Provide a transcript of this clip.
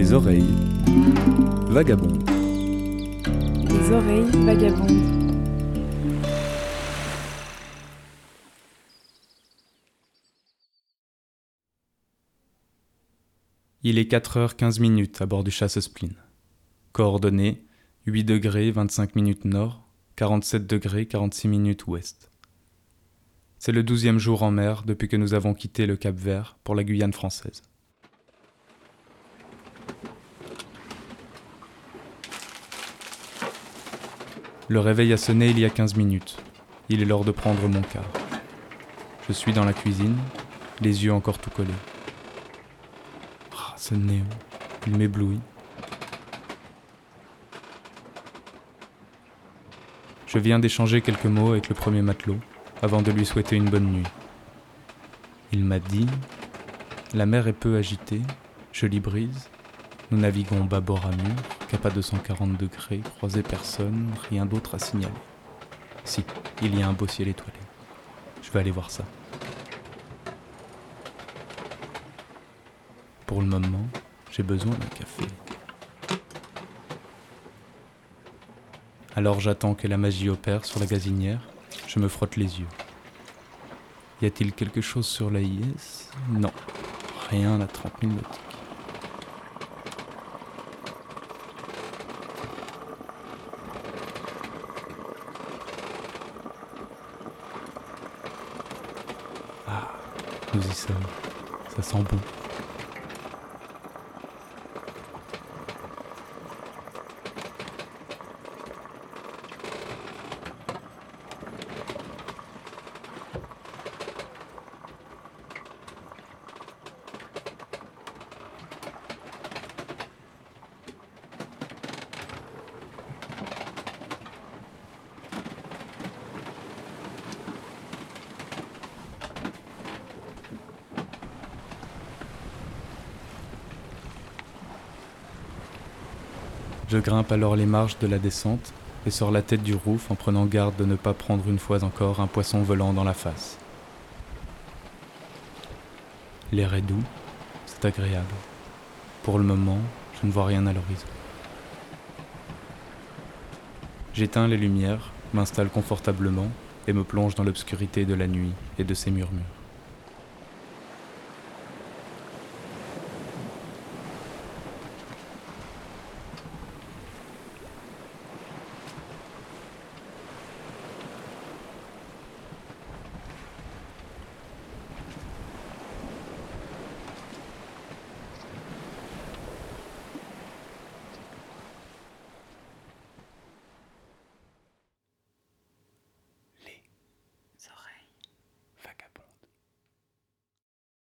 Les oreilles vagabondes. Les oreilles vagabondes. Il est 4h15 minutes à bord du chasse spleen. Coordonnées 8 degrés 25 minutes nord, 47 degrés 46 minutes ouest. C'est le douzième jour en mer depuis que nous avons quitté le Cap Vert pour la Guyane française. Le réveil a sonné il y a 15 minutes. Il est l'heure de prendre mon quart. Je suis dans la cuisine, les yeux encore tout collés. Ah, ce néon, il m'éblouit. Je viens d'échanger quelques mots avec le premier matelot avant de lui souhaiter une bonne nuit. Il m'a dit La mer est peu agitée, jolie brise, nous naviguons bâbord à mur, cap à 240 degrés, croisé personne, rien d'autre à signaler. Si, il y a un beau ciel étoilé. Je vais aller voir ça. Pour le moment, j'ai besoin d'un café. Alors j'attends que la magie opère sur la gazinière, je me frotte les yeux. Y a-t-il quelque chose sur la IS Non, rien à 30 000 nautiques. Nous y sommes. Ça sent bon. Je grimpe alors les marches de la descente et sors la tête du roof en prenant garde de ne pas prendre une fois encore un poisson volant dans la face. L'air est doux, c'est agréable. Pour le moment, je ne vois rien à l'horizon. J'éteins les lumières, m'installe confortablement et me plonge dans l'obscurité de la nuit et de ses murmures.